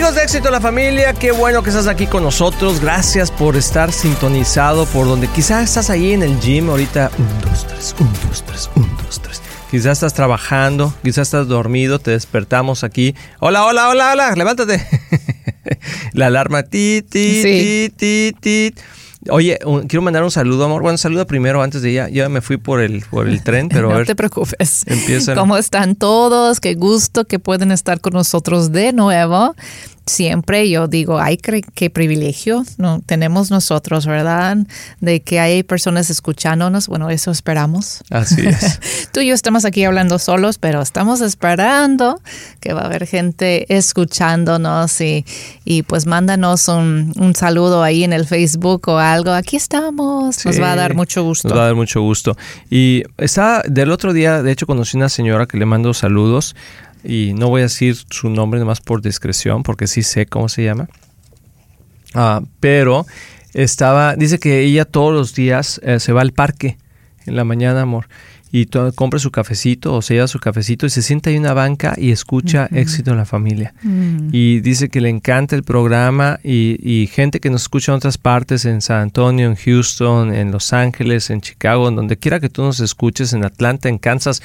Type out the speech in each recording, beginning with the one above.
Amigos de Éxito en la Familia, qué bueno que estás aquí con nosotros. Gracias por estar sintonizado por donde quizás estás ahí en el gym ahorita. Un, dos, tres, un, dos, tres, un, dos, tres. Quizás estás trabajando, quizás estás dormido, te despertamos aquí. Hola, hola, hola, hola, levántate. La alarma, ti, ti, ti, ti, ti. Oye, quiero mandar un saludo, amor. Bueno, saludo primero antes de ya. Ya me fui por el, por el tren, pero no te preocupes. ¿Cómo están todos? Qué gusto que pueden estar con nosotros de nuevo siempre yo digo, ay, qué privilegio no tenemos nosotros, ¿verdad? De que hay personas escuchándonos. Bueno, eso esperamos. Así es. Tú y yo estamos aquí hablando solos, pero estamos esperando que va a haber gente escuchándonos y, y pues mándanos un, un, saludo ahí en el Facebook o algo. Aquí estamos. Nos va a dar mucho gusto. Nos va a dar mucho gusto. Y está del otro día, de hecho, conocí una señora que le mando saludos y no voy a decir su nombre más por discreción, porque sí sé cómo se llama. Ah, pero estaba, dice que ella todos los días eh, se va al parque en la mañana, amor, y compra su cafecito o se lleva su cafecito y se sienta ahí en una banca y escucha éxito en la familia. Mm. Y dice que le encanta el programa y, y, gente que nos escucha en otras partes, en San Antonio, en Houston, en Los Ángeles, en Chicago, en donde quiera que tú nos escuches, en Atlanta, en Kansas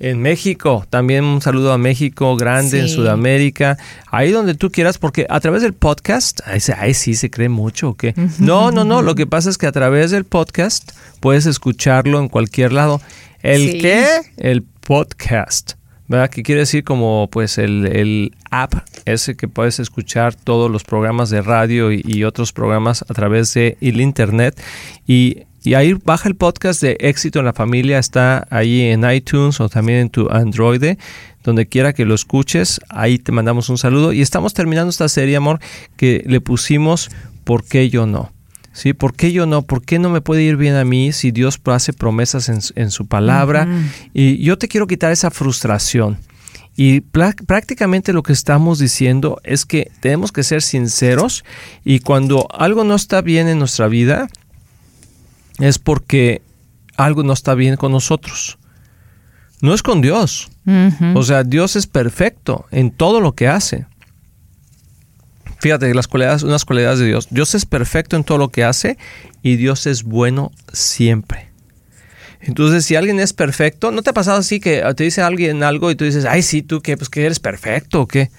en México, también un saludo a México, grande, en Sudamérica, ahí donde tú quieras, porque a través del podcast, ahí, sí se cree mucho o qué. No, no, no, lo que pasa es que a través del podcast puedes escucharlo en cualquier lado. ¿El qué? El podcast. ¿Verdad? Que quiere decir como pues el, el, app ese que puedes escuchar todos los programas de radio y, y otros programas a través de el internet y y ahí baja el podcast de Éxito en la Familia, está ahí en iTunes o también en tu Android, donde quiera que lo escuches, ahí te mandamos un saludo. Y estamos terminando esta serie, amor, que le pusimos ¿Por qué yo no? ¿Sí? ¿Por qué yo no? ¿Por qué no me puede ir bien a mí si Dios hace promesas en, su palabra? Y yo te quiero quitar esa frustración. Y prácticamente lo que estamos diciendo es que tenemos que ser sinceros y cuando algo no está bien en nuestra vida, es porque algo no está bien con nosotros. No es con Dios. O sea, Dios es perfecto en todo lo que hace. Fíjate, las cualidades, unas cualidades de Dios. Dios es perfecto en todo lo que hace y Dios es bueno siempre. Entonces, si alguien es perfecto, ¿no te ha pasado así que te dice alguien algo y tú dices, ay, sí, tú que pues que eres perfecto o qué?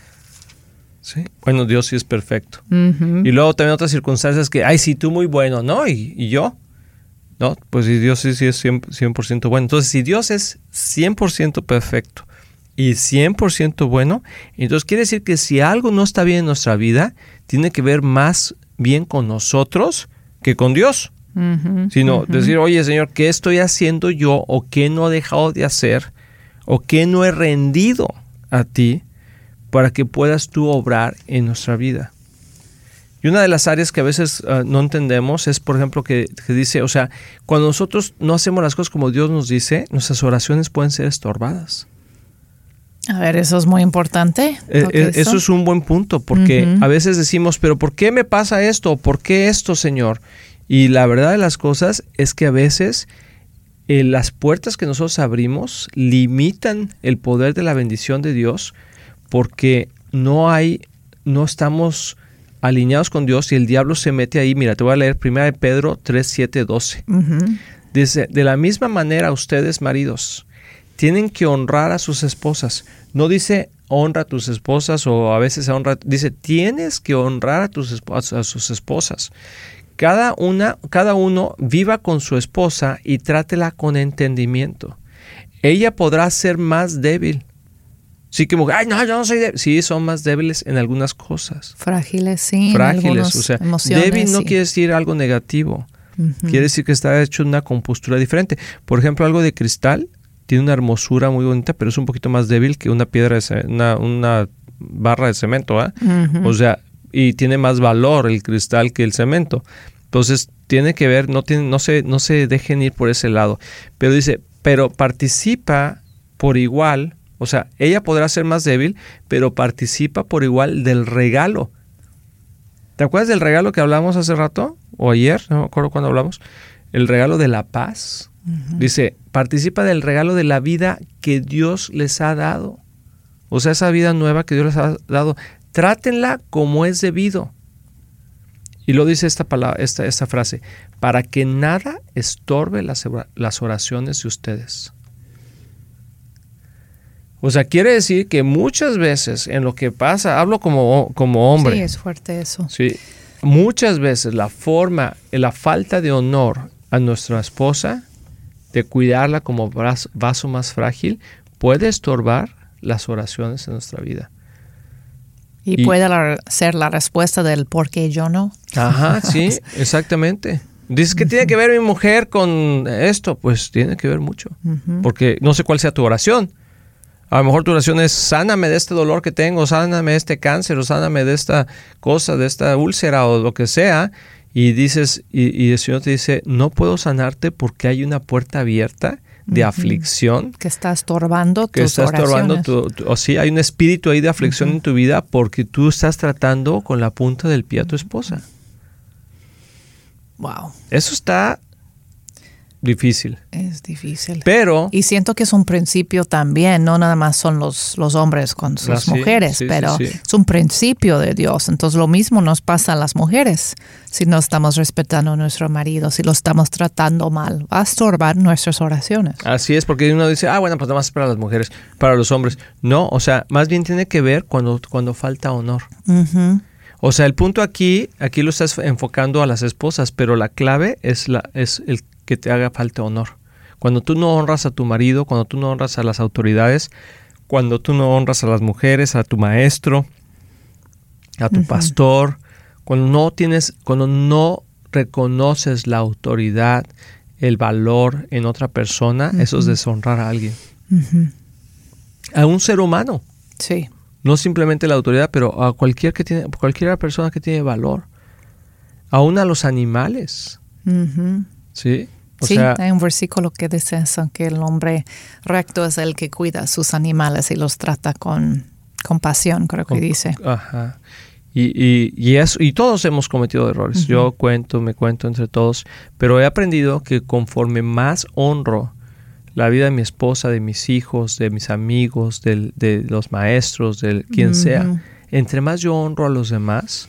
Sí. Bueno, Dios sí es perfecto. Y luego también otras circunstancias que, ay, sí, tú muy bueno, ¿no? y yo, ¿no? Pues si Dios sí, es 100%, bueno. Entonces, si Dios es 100% perfecto y 100% bueno, entonces quiere decir que si algo no está bien en nuestra vida, tiene que ver más bien con nosotros que con Dios. Sino decir, oye Señor, ¿qué estoy haciendo yo o qué no he dejado de hacer o qué no he rendido a ti para que puedas tú obrar en nuestra vida? Y una de las áreas que a veces ah, no entendemos es, por ejemplo, que, dice, o sea, cuando nosotros no hacemos las cosas como Dios nos dice, nuestras oraciones pueden ser estorbadas. A ver, eso es muy importante. Eh, eh, eso es un buen punto, porque a veces decimos, pero ¿por qué me pasa esto? ¿Por qué esto, Señor? Y la verdad de las cosas es que a veces eh, las puertas que nosotros abrimos limitan el poder de la bendición de Dios porque no hay, no estamos alineados con Dios y el diablo se mete ahí. Mira, te voy a leer 1 Pedro 3, 7, 12. Dice, de la misma manera ustedes, maridos, tienen que honrar a sus esposas. No dice honra a tus esposas o a veces honra, dice tienes que honrar a, tus, a sus esposas. Cada, una, cada uno viva con su esposa y trátela con entendimiento. Ella podrá ser más débil, Sí, que ay, no, yo no soy débil. Sí, son más débiles en algunas cosas. Frágiles, sí. Frágiles, o sea, débil no quiere decir algo negativo. Quiere decir que está hecho una compostura diferente. Por ejemplo, algo de cristal tiene una hermosura muy bonita, pero es un poquito más débil que una piedra, de una, una barra de cemento, ¿ah? O sea, y tiene más valor el cristal que el cemento. Entonces, tiene que ver, no, tiene, no, se, no se dejen ir por ese lado. Pero dice, pero participa por igual o sea, ella podrá ser más débil, pero participa por igual del regalo. ¿Te acuerdas del regalo que hablamos hace rato? O ayer, no me acuerdo cuándo hablamos. El regalo de la paz. Dice, participa del regalo de la vida que Dios les ha dado. O sea, esa vida nueva que Dios les ha dado. trátenla como es debido. Y lo dice esta, palabra, esta, esta frase, para que nada estorbe las, las oraciones de ustedes. O sea, quiere decir que muchas veces en lo que pasa, hablo como, como hombre. Sí, es fuerte eso. Sí, muchas veces la forma, la falta de honor a nuestra esposa, de cuidarla como vaso más frágil, puede estorbar las oraciones en nuestra vida. Y, puede ser la respuesta del por qué yo no. Ajá, sí, exactamente. Dices que tiene que ver mi mujer con esto, pues tiene que ver mucho. Porque no sé cuál sea tu oración. A lo mejor tu oración es sáname de este dolor que tengo, sáname de este cáncer, o sáname de esta cosa, de esta úlcera o lo que sea. Y dices, y, el Señor te dice, no puedo sanarte porque hay una puerta abierta de aflicción. Que está estorbando que está estorbando tu, o sí, hay un espíritu ahí de aflicción en tu vida porque tú estás tratando con la punta del pie a tu esposa. Wow. Eso está difícil. Es difícil. Pero... Y siento que es un principio también, no nada más son los, los hombres con sus ah, mujeres, pero es un principio de Dios. Entonces lo mismo nos pasa a las mujeres si no estamos respetando a nuestro marido, si lo estamos tratando mal. Va a estorbar nuestras oraciones. Así es, porque uno dice, ah, bueno, pues nada más para las mujeres, para los hombres. No, o sea, más bien tiene que ver cuando, cuando falta honor. O sea, el punto aquí, aquí lo estás enfocando a las esposas, pero la clave es, la, es el que te haga falta honor. Cuando tú no honras a tu marido, cuando tú no honras a las autoridades, cuando tú no honras a las mujeres, a tu maestro, a tu pastor, cuando no tienes, cuando no reconoces la autoridad, el valor en otra persona, eso es deshonrar a alguien. A un ser humano. Sí. No simplemente la autoridad, pero a cualquier que tiene, cualquier persona que tiene valor. Aún a los animales. Sí sí, hay un versículo que dice eso, que el hombre recto es el que cuida a sus animales y los trata con compasión, creo que dice. Ajá. Y, y, y, eso, y todos hemos cometido errores. Yo cuento, me cuento entre todos, pero he aprendido que conforme más honro la vida de mi esposa, de mis hijos, de mis amigos, de, los maestros, de quien sea, entre más yo honro a los demás,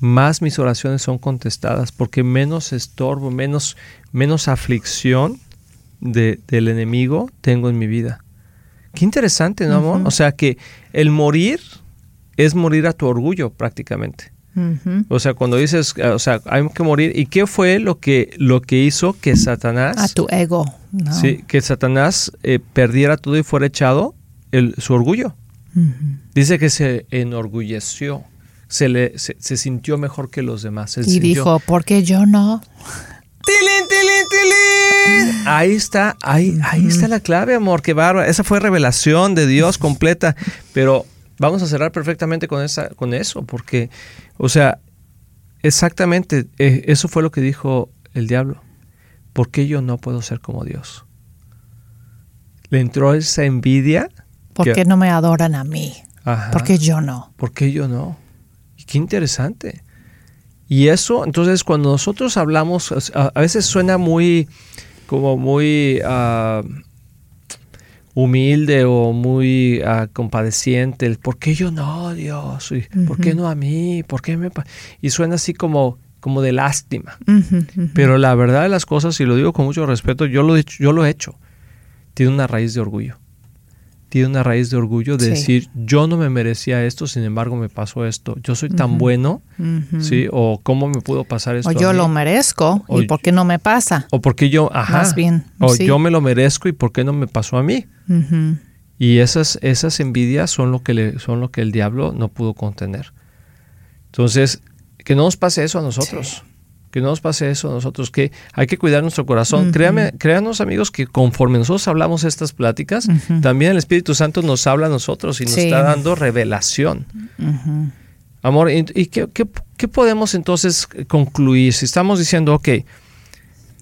más mis oraciones son contestadas, porque menos estorbo, menos, menos aflicción de, del enemigo tengo en mi vida. Qué interesante, ¿no, amor? O sea que el morir es morir a tu orgullo prácticamente. O sea, cuando dices, o sea, hay que morir. ¿Y qué fue lo que, lo que hizo que Satanás... A tu ego. Sí, que Satanás eh, perdiera todo y fuera echado el, su orgullo. Dice que se enorgulleció se, le, se, sintió mejor que los demás. y dijo, ¿por qué yo no? ¡Tilín, tilín, tilín! Ahí está, ahí, ahí está la clave, amor, qué bárbaro. Esa fue revelación de Dios completa. Pero vamos a cerrar perfectamente con, esa, con eso, porque, o sea, exactamente, eh, eso fue lo que dijo el diablo. ¿Por qué yo no puedo ser como Dios? Le entró esa envidia. ¿Por qué no me adoran a mí? ¿Por qué yo no? ¿Por qué yo no? Qué interesante. Y eso, entonces, cuando nosotros hablamos, a, veces suena muy, como muy ah, humilde o muy uh, compadeciente. El, ¿Por qué yo no, Dios? ¿Por qué no a mí? ¿Por qué me y suena así como, como de lástima. Pero la verdad de las cosas, y lo digo con mucho respeto, yo lo, yo lo he hecho. Tiene una raíz de orgullo tiene una raíz de orgullo de decir, yo no me merecía esto, sin embargo me pasó esto. Yo soy tan bueno, ¿sí? O cómo me pudo pasar esto. O yo lo merezco, ¿y por qué no me pasa? O porque yo, ajá. Más bien. O yo me lo merezco, ¿y por qué no me pasó a mí? Y esas, esas envidias son lo, que le, son lo que el diablo no pudo contener. Entonces, que no nos pase eso a nosotros que no nos pase eso a nosotros, que hay que cuidar nuestro corazón. Créame, créanos amigos que conforme nosotros hablamos estas pláticas, también el Espíritu Santo nos habla a nosotros y nos está dando revelación. Amor, ¿y, qué, podemos entonces concluir? Si estamos diciendo, ok,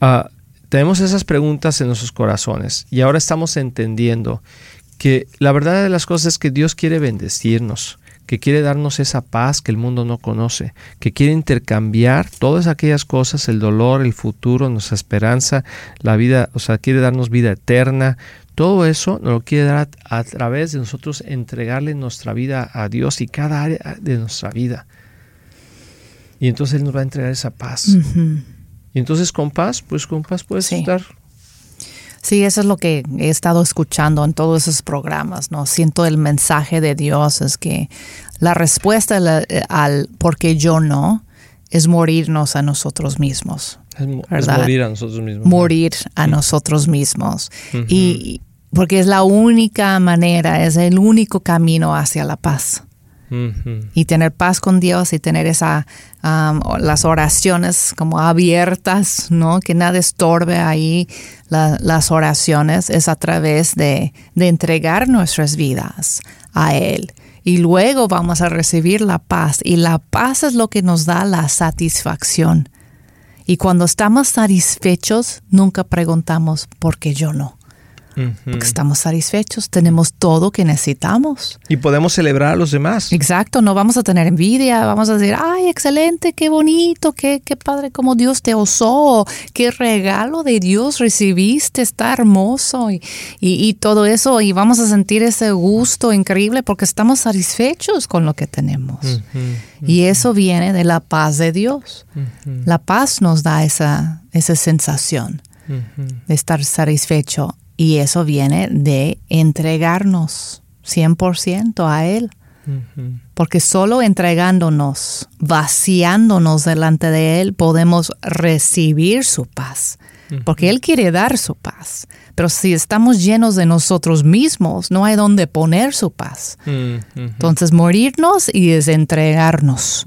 uh, tenemos esas preguntas en nuestros corazones y ahora estamos entendiendo que la verdad de las cosas es que Dios quiere bendecirnos que quiere darnos esa paz que el mundo no conoce, que quiere intercambiar todas aquellas cosas, el dolor, el futuro, nuestra esperanza, la vida, o sea, quiere darnos vida eterna. Todo eso nos lo quiere dar a, través de nosotros entregarle nuestra vida a Dios y cada área de nuestra vida. Y entonces Él nos va a entregar esa paz. Y entonces con paz, pues con paz puedes estar Sí, eso es lo que he estado escuchando en todos esos programas, ¿no? Siento el mensaje de Dios, es que la respuesta al, por qué yo no es morirnos a nosotros mismos. Es, morir a nosotros mismos. Morir a nosotros mismos. Y porque es la única manera, es el único camino hacia la paz. Y tener paz con Dios y tener esa, las oraciones como abiertas, ¿no? Que nada estorbe ahí las oraciones, es a través de, de entregar nuestras vidas a Él. Y luego vamos a recibir la paz. Y la paz es lo que nos da la satisfacción. Y cuando estamos satisfechos, nunca preguntamos, ¿por qué yo no? Porque estamos satisfechos, tenemos todo que necesitamos. Y podemos celebrar a los demás. Exacto, no vamos a tener envidia, vamos a decir, ay, excelente, qué bonito, qué, qué padre como Dios te osó, qué regalo de Dios recibiste, está hermoso y, y, todo eso, y vamos a sentir ese gusto increíble porque estamos satisfechos con lo que tenemos. Y eso viene de la paz de Dios. La paz nos da esa, esa sensación de estar satisfecho y eso viene de entregarnos 100% a Él. Porque solo entregándonos, vaciándonos delante de Él, podemos recibir su paz. Porque Él quiere dar su paz. Pero si estamos llenos de nosotros mismos, no hay donde poner su paz. Entonces, morirnos y desentregarnos,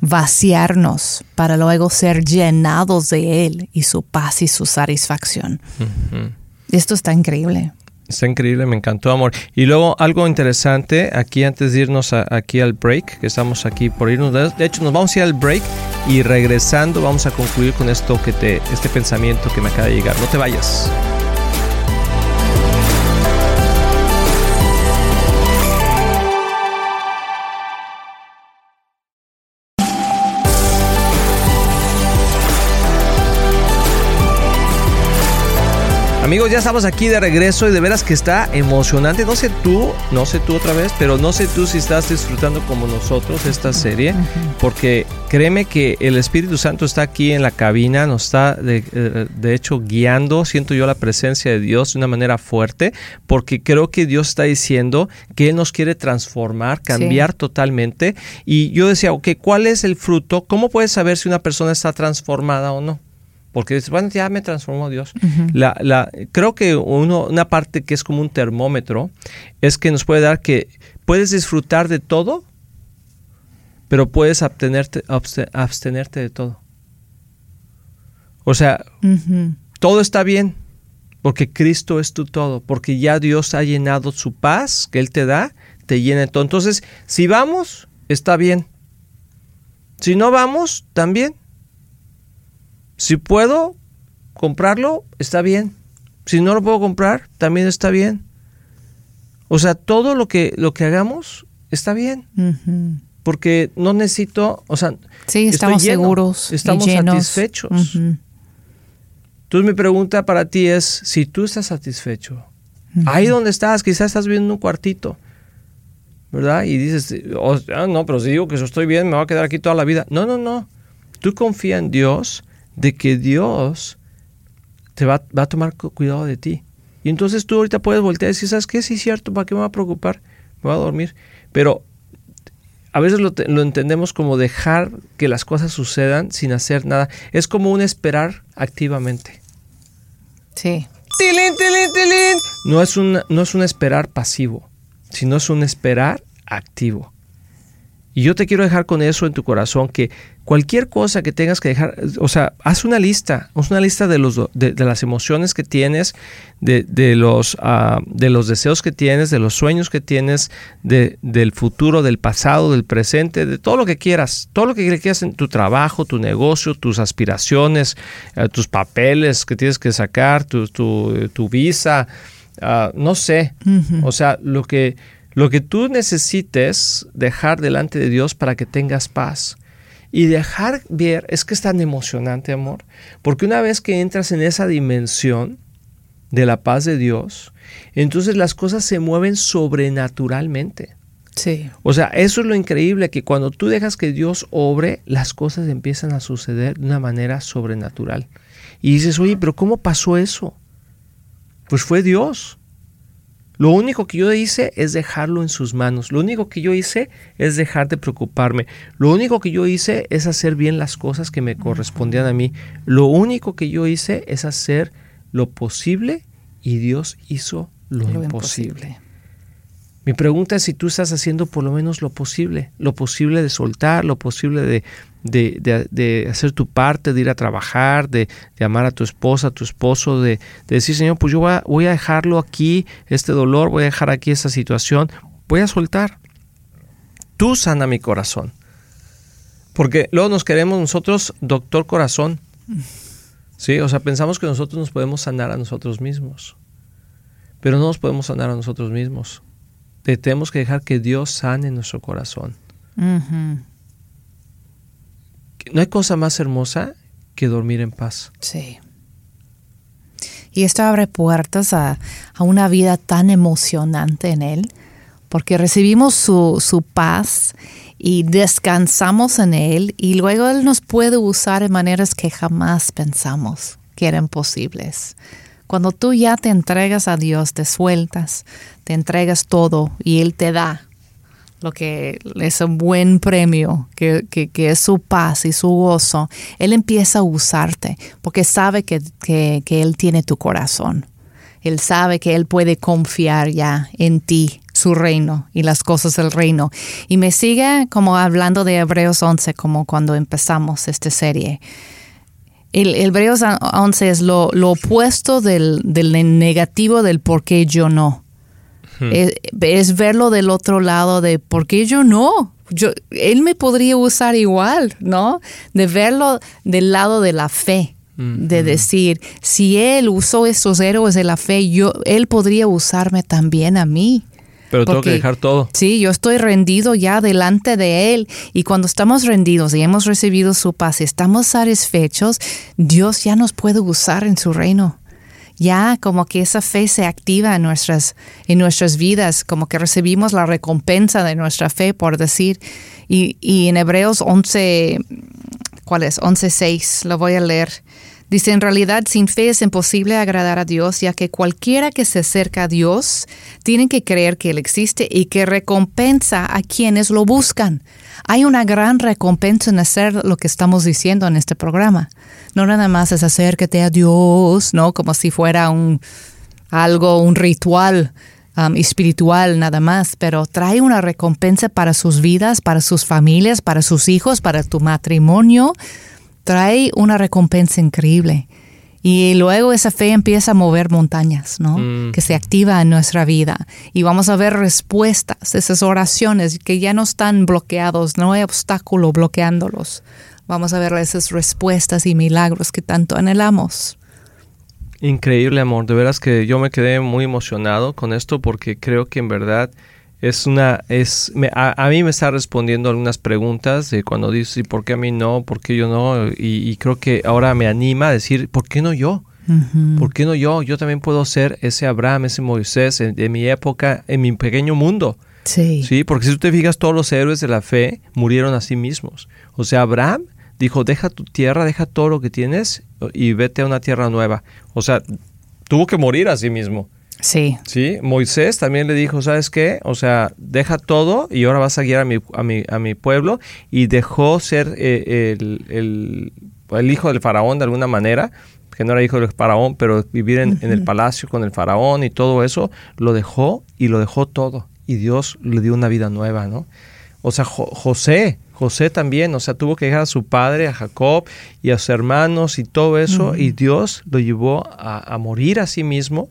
vaciarnos, para luego ser llenados de Él y su paz y su satisfacción. Esto está increíble. Está increíble, me encantó, amor. Y luego algo interesante, aquí antes de irnos aquí al break, que estamos aquí por irnos, de hecho nos vamos a ir al break y regresando vamos a concluir con esto que te, este pensamiento que me acaba de llegar. No te vayas. Amigos, ya estamos aquí de regreso y de veras que está emocionante. No sé tú, no sé tú otra vez, pero no sé tú si estás disfrutando como nosotros esta serie, porque créeme que el Espíritu Santo está aquí en la cabina, nos está de, eh, de, hecho guiando, siento yo la presencia de Dios de una manera fuerte, porque creo que Dios está diciendo que Él nos quiere transformar, cambiar totalmente. Y yo decía, ok, ¿cuál es el fruto? ¿Cómo puedes saber si una persona está transformada o no? Porque dices, bueno, ya me transformó Dios. la, la, creo que uno, una parte que es como un termómetro es que nos puede dar que puedes disfrutar de todo, pero puedes abstenerte, abstenerte de todo. O sea, todo está bien, porque Cristo es tu todo, porque ya Dios ha llenado su paz que Él te da, te llena todo. Entonces, si vamos, está bien. Si no vamos, también. Si puedo comprarlo, está bien. Si no lo puedo comprar, también está bien. O sea, todo lo que, lo que hagamos está bien. Porque no necesito, o sea, sí, estamos seguros. Estamos satisfechos. Entonces mi pregunta para ti es, si tú estás satisfecho, ahí donde estás, quizás estás viendo un cuartito, ¿verdad? Y dices, oh, ah, no, pero si digo que yo estoy bien, me voy a quedar aquí toda la vida. No, no, no. Tú confía en Dios de que Dios te va, a tomar cuidado de ti. Y entonces tú ahorita puedes voltear y decir, ¿sabes qué? Sí, es cierto, ¿para qué me va a preocupar? Me voy a dormir. Pero a veces lo, entendemos como dejar que las cosas sucedan sin hacer nada. Es como un esperar activamente. Sí. ¡Tilín, tilín, tilín! No es, un, no es un esperar pasivo, sino es un esperar activo. Y yo te quiero dejar con eso en tu corazón, que cualquier cosa que tengas que dejar, o sea, haz una lista, haz una lista de, los, de, las emociones que tienes, de, los, ah, de los deseos que tienes, de los sueños que tienes, de, del futuro, del pasado, del presente, de todo lo que quieras, todo lo que quieras en tu trabajo, tu negocio, tus aspiraciones, eh, tus papeles que tienes que sacar, tu, tu, visa, ah, no sé, o sea, lo que Lo que tú necesites dejar delante de Dios para que tengas paz. Y dejar ver es que es tan emocionante, amor, porque una vez que entras en esa dimensión de la paz de Dios, entonces las cosas se mueven sobrenaturalmente. Sí. O sea, eso es lo increíble, que cuando tú dejas que Dios obre, las cosas empiezan a suceder de una manera sobrenatural. Y dices, oye, pero ¿cómo pasó eso? Pues fue Dios. Lo único que yo hice es dejarlo en sus manos. Lo único que yo hice es dejar de preocuparme. Lo único que yo hice es hacer bien las cosas que me correspondían a mí. Lo único que yo hice es hacer lo posible y Dios hizo lo, imposible. Mi pregunta es si tú estás haciendo por lo menos lo posible, lo posible de soltar, lo posible de, de, hacer tu parte, de ir a trabajar, de, amar a tu esposa, a tu esposo, de, decir, Señor, pues yo voy a, voy a dejarlo aquí, este dolor, voy a dejar aquí esta situación, voy a soltar. Tú sana mi corazón. Porque luego nos queremos nosotros, doctor corazón. Sí, o sea, pensamos que nosotros nos podemos sanar a nosotros mismos. Pero no nos podemos sanar a nosotros mismos tenemos que dejar que Dios sane nuestro corazón. No hay cosa más hermosa que dormir en paz. Sí. Y esto abre puertas a, una vida tan emocionante en Él, porque recibimos su, su, paz y descansamos en Él, y luego Él nos puede usar en maneras que jamás pensamos que eran posibles. Cuando tú ya te entregas a Dios, te sueltas, te entregas todo y Él te da lo que es un buen premio, que, es su paz y su gozo, Él empieza a usarte porque sabe que, que Él tiene tu corazón. Él sabe que Él puede confiar ya en ti, su reino y las cosas del reino. Y me sigue como hablando de Hebreos 11, como cuando empezamos esta serie. El, Hebreos 11 es lo, opuesto del, negativo del por qué yo no. Hmm. Es, verlo del otro lado de por qué yo no. Yo, él me podría usar igual, ¿no? De verlo del lado de la fe. De decir, si él usó estos héroes de la fe, yo, él podría usarme también a mí. Pero tengo que dejar todo. Sí, yo estoy rendido ya delante de Él. Y cuando estamos rendidos y hemos recibido su paz y estamos satisfechos, Dios ya nos puede usar en su reino. Ya como que esa fe se activa en nuestras, en nuestras vidas, como que recibimos la recompensa de nuestra fe, por decir. Y, y en Hebreos 11, ¿cuál es? 11.6, lo voy a leer. Dice, en realidad sin fe es imposible agradar a Dios, ya que cualquiera que se acerca a Dios tiene que creer que Él existe y que recompensa a quienes lo buscan. Hay una gran recompensa en hacer lo que estamos diciendo en este programa. No nada más es acércate a Dios, ¿no? Como si fuera un algo, un ritual um, espiritual nada más, pero trae una recompensa para sus vidas, para sus familias, para sus hijos, para tu matrimonio trae una recompensa increíble. Y luego esa fe empieza a mover montañas, ¿no? Mm. Que se activa en nuestra vida. Y vamos a ver respuestas, esas oraciones que ya no están bloqueados, no hay obstáculo bloqueándolos. Vamos a ver esas respuestas y milagros que tanto anhelamos. Increíble, amor. De veras que yo me quedé muy emocionado con esto porque creo que en verdad es una es a, mí me está respondiendo algunas preguntas de cuando dice por qué a mí no por qué yo no y, creo que ahora me anima a decir por qué no yo por qué no yo yo también puedo ser ese Abraham ese Moisés de mi época en mi pequeño mundo sí. Sí porque si tú te fijas todos los héroes de la fe murieron a sí mismos. O sea Abraham dijo deja tu tierra deja todo lo que tienes y vete a una tierra nueva o sea tuvo que morir a sí mismo Sí. Sí, Moisés también le dijo, ¿sabes qué? O sea, deja todo y ahora vas a guiar a mi, a mi, a mi pueblo y dejó ser eh, el, hijo del faraón de alguna manera, que no era hijo del faraón, pero vivir en, el palacio con el faraón y todo eso, lo dejó y lo dejó todo. Y Dios le dio una vida nueva, ¿no? O sea, José, José también, o sea, tuvo que dejar a su padre, a Jacob y a sus hermanos y todo eso, y Dios lo llevó a, a morir a sí mismo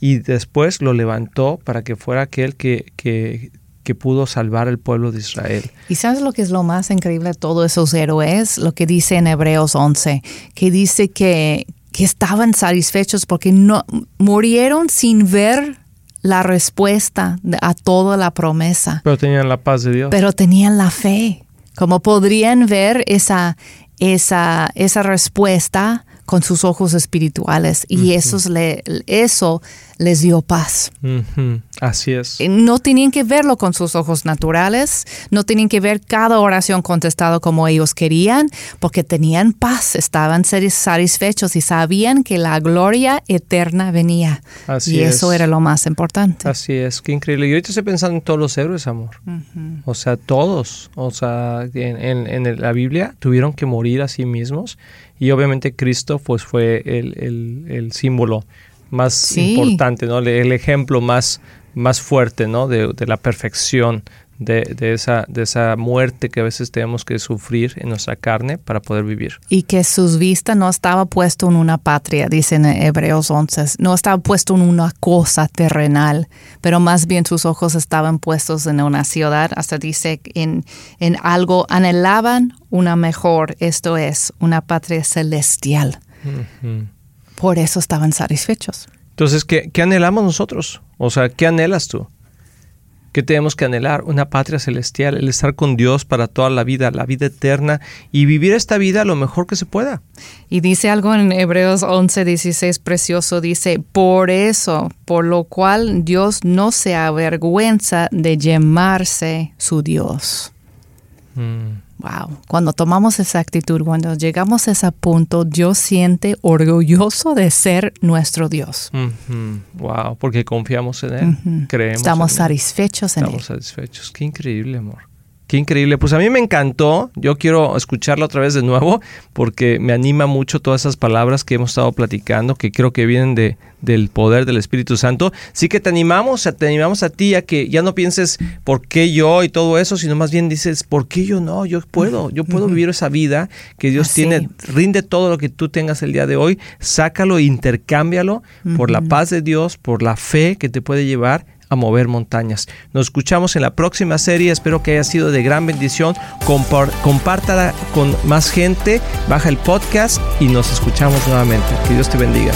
y después lo levantó para que fuera aquel que, que, pudo salvar al pueblo de Israel. ¿Y sabes lo que es lo más increíble de todos esos héroes? Lo que dice en Hebreos 11, que dice que, que estaban satisfechos porque no murieron sin ver la respuesta a toda la promesa. Pero tenían la paz de Dios. Pero tenían la fe. Como podrían ver esa, esa, esa respuesta con sus ojos espirituales y eso, le, eso les dio paz. Así es. No tenían que verlo con sus ojos naturales, no tenían que ver cada oración contestada como ellos querían, porque tenían paz, estaban satisfechos y sabían que la gloria eterna venía. Así y eso era lo más importante. Así es, qué increíble. Y ahorita estoy pensando en todos los héroes, amor. O sea, todos, o sea, en, en la Biblia tuvieron que morir a sí mismos y obviamente Cristo pues fue el, símbolo más importante, ¿no? El ejemplo más, más fuerte, ¿no? De, la perfección de, esa, de esa muerte que a veces tenemos que sufrir en nuestra carne para poder vivir. Y que sus vistas no estaba puesto en una patria, dicen en Hebreos 11, no estaba puesto en una cosa terrenal, pero más bien sus ojos estaban puestos en una ciudad, hasta dice en, en algo, anhelaban una mejor, esto es, una patria celestial. Por eso estaban satisfechos. Entonces, ¿qué, ¿qué anhelamos nosotros? O sea, ¿qué anhelas tú? ¿Qué tenemos que anhelar? Una patria celestial, el estar con Dios para toda la vida, la vida eterna y vivir esta vida lo mejor que se pueda. Y dice algo en Hebreos 11, 16, precioso, dice, por eso, por lo cual Dios no se avergüenza de llamarse su Dios. Mm. Wow, cuando tomamos esa actitud, cuando llegamos a ese punto, Dios siente orgulloso de ser nuestro Dios. Wow, porque confiamos en Él, creemos. Estamos satisfechos en Él. Estamos satisfechos. Qué increíble, amor. Qué increíble. Pues a mí me encantó. Yo quiero escucharla otra vez de nuevo porque me anima mucho todas esas palabras que hemos estado platicando, que creo que vienen de, del poder del Espíritu Santo. Sí que te animamos, te animamos a ti a que ya no pienses por qué yo y todo eso, sino más bien dices, ¿por qué yo no? Yo puedo, yo puedo vivir esa vida que Dios tiene. Rinde todo lo que tú tengas el día de hoy, sácalo, intercámbialo por la paz de Dios, por la fe que te puede llevar mover montañas. Nos escuchamos en la próxima serie, espero que haya sido de gran bendición. compártala con más gente, baja el podcast y nos escuchamos nuevamente. Que Dios te bendiga.